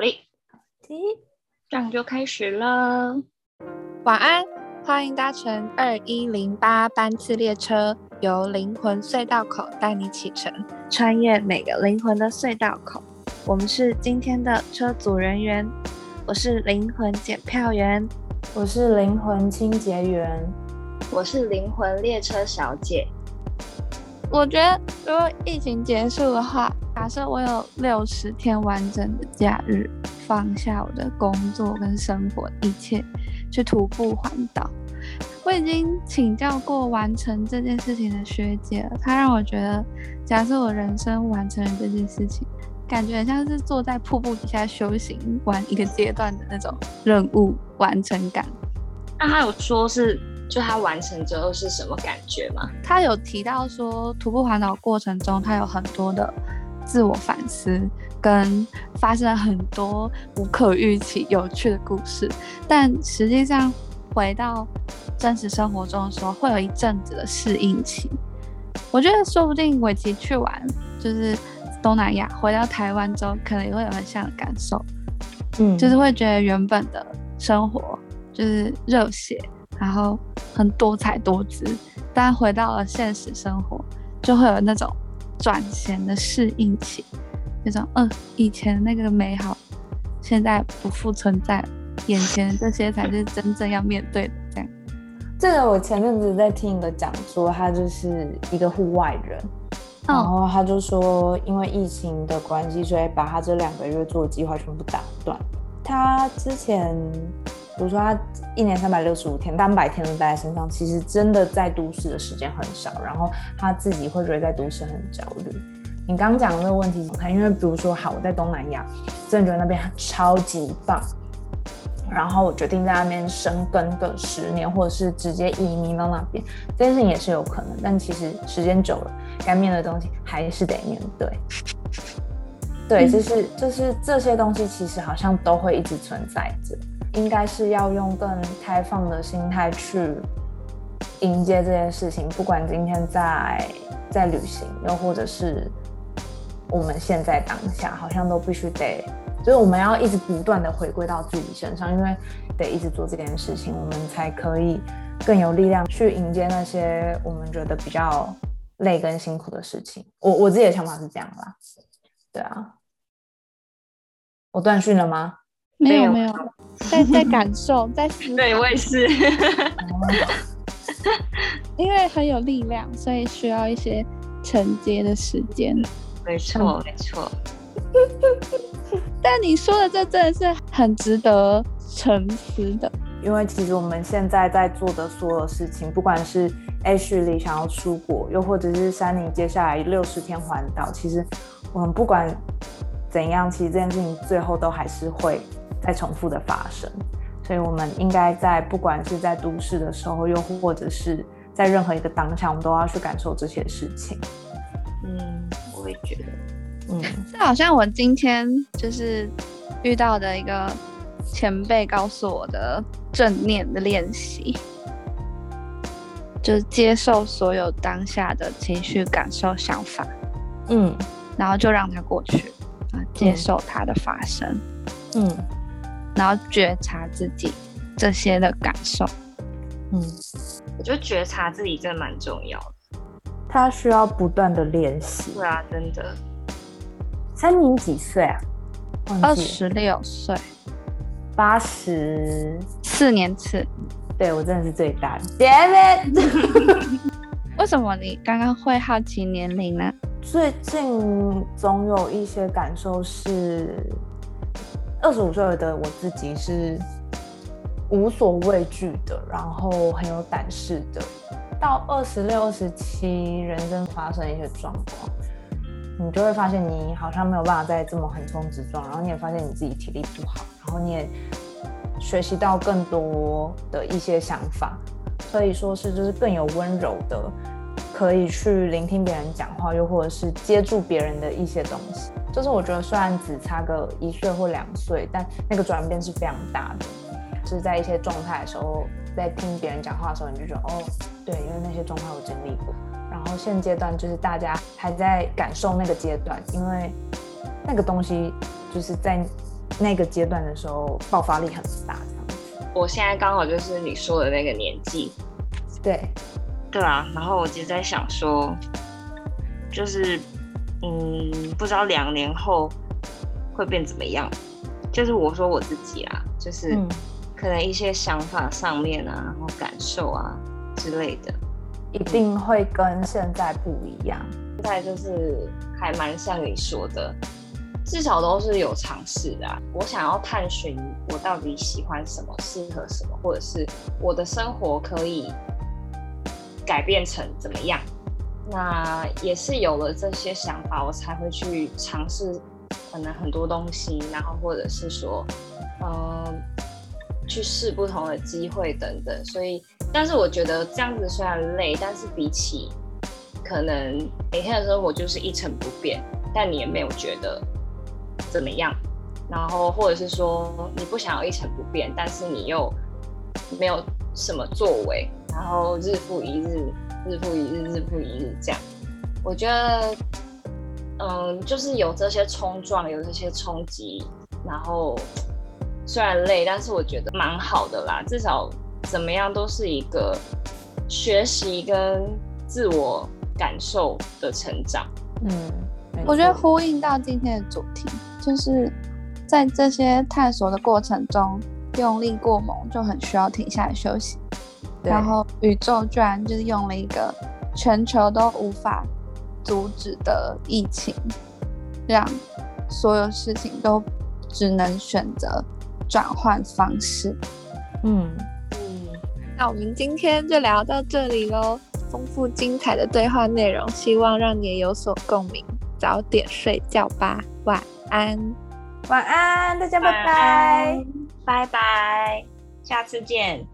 好嘞，这样就开始了。晚安，欢迎搭乘二一零八班次列车，由灵魂隧道口带你启程，穿越每个灵魂的隧道口。我们是今天的车组人员，我是灵魂检票员，我是灵魂清洁员，我是灵魂列车小姐。我觉得，如果疫情结束的话，假设我有六十天完整的假日，放下我的工作跟生活一切，去徒步环岛。我已经请教过完成这件事情的学姐了，她让我觉得，假设我人生完成了这件事情，感觉很像是坐在瀑布底下修行完一个阶段的那种任务完成感。那他有说是？就他完成之后是什么感觉吗？他有提到说，徒步环岛过程中，他有很多的自我反思，跟发生了很多无可预期、有趣的故事。但实际上，回到真实生活中的时候，会有一阵子的适应期。我觉得，说不定尾期去玩，就是东南亚，回到台湾之后，可能也会有很像的感受。嗯，就是会觉得原本的生活就是热血。然后很多彩多姿，但回到了现实生活，就会有那种转型的适应期，那种嗯，以前那个美好，现在不复存在，眼前这些才是真正要面对的。这样，这个我前阵子在听一个讲座，他就是一个户外人，然后他就说，因为疫情的关系，所以把他这两个月做的计划全部打断。他之前。比如说，他一年三百六十五天，三百天都待在身上，其实真的在都市的时间很少。然后他自己会觉得在都市很焦虑。你刚刚讲的那个问题，他因为比如说，好，我在东南亚，真的觉得那边超级棒，然后我决定在那边生根个十年，或者是直接移民到那边，这件事情也是有可能。但其实时间久了，该面对的东西还是得面对。对，就是就是这些东西，其实好像都会一直存在着。应该是要用更开放的心态去迎接这件事情，不管今天在在旅行，又或者是我们现在当下，好像都必须得，就是我们要一直不断的回归到自己身上，因为得一直做这件事情，我们才可以更有力量去迎接那些我们觉得比较累跟辛苦的事情。我我自己的想法是这样啦，对啊，我断讯了吗？没有没有，在在 感受，在思。对我也是，因为很有力量，所以需要一些承接的时间。没错没错。但你说的这真的是很值得沉思的，因为其实我们现在在做的所有事情，不管是 H 里想要出国，又或者是山林接下来六十天环岛，其实我们不管怎样，其实这件事情最后都还是会。在重复的发生，所以我们应该在不管是在都市的时候，又或者是在任何一个当下，我们都要去感受这些事情。嗯，我也觉得，嗯，这好像我今天就是遇到的一个前辈告诉我的正念的练习，就是接受所有当下的情绪、感受、想法，嗯，然后就让它过去啊，接受它的发生，嗯。然后觉察自己这些的感受，嗯，我觉得觉察自己真的蛮重要的。他需要不断的练习。对啊，真的。三年几岁啊？二十六岁。八十四年次。对我真的是最大的。Damn it！为什么你刚刚会好奇年龄呢？最近总有一些感受是。二十五岁的我自己是无所畏惧的，然后很有胆识的。到二十六、二十七，人生发生一些状况，你就会发现你好像没有办法再这么横冲直撞，然后你也发现你自己体力不好，然后你也学习到更多的一些想法，可以说是就是更有温柔的。可以去聆听别人讲话，又或者是接住别人的一些东西。就是我觉得，虽然只差个一岁或两岁，但那个转变是非常大的。就是在一些状态的时候，在听别人讲话的时候，你就觉得哦，对，因为那些状态我经历过。然后现阶段就是大家还在感受那个阶段，因为那个东西就是在那个阶段的时候爆发力很大，这样子。我现在刚好就是你说的那个年纪，对，对啊。然后我就在想说，就是嗯，不知道两年后会变怎么样。就是我说我自己啊，就是可能一些想法上面啊，然后感受啊之类的，一定会跟现在不一样。现在就是还蛮像你说的。至少都是有尝试的。我想要探寻我到底喜欢什么，适合什么，或者是我的生活可以改变成怎么样。那也是有了这些想法，我才会去尝试可能很多东西，然后或者是说，嗯，去试不同的机会等等。所以，但是我觉得这样子虽然累，但是比起可能每天的生活就是一成不变，但你也没有觉得。怎么样？然后或者是说你不想要一成不变，但是你又没有什么作为，然后日复一日，日复一日，日复一日这样。我觉得，嗯，就是有这些冲撞，有这些冲击，然后虽然累，但是我觉得蛮好的啦。至少怎么样都是一个学习跟自我感受的成长。嗯，我觉得呼应到今天的主题。就是在这些探索的过程中，用力过猛就很需要停下来休息。然后宇宙居然就是用了一个全球都无法阻止的疫情，让所有事情都只能选择转换方式。嗯嗯，那我们今天就聊到这里喽。丰富精彩的对话内容，希望让你也有所共鸣。早点睡觉吧，晚。安，晚安，大家拜拜，拜拜，下次见。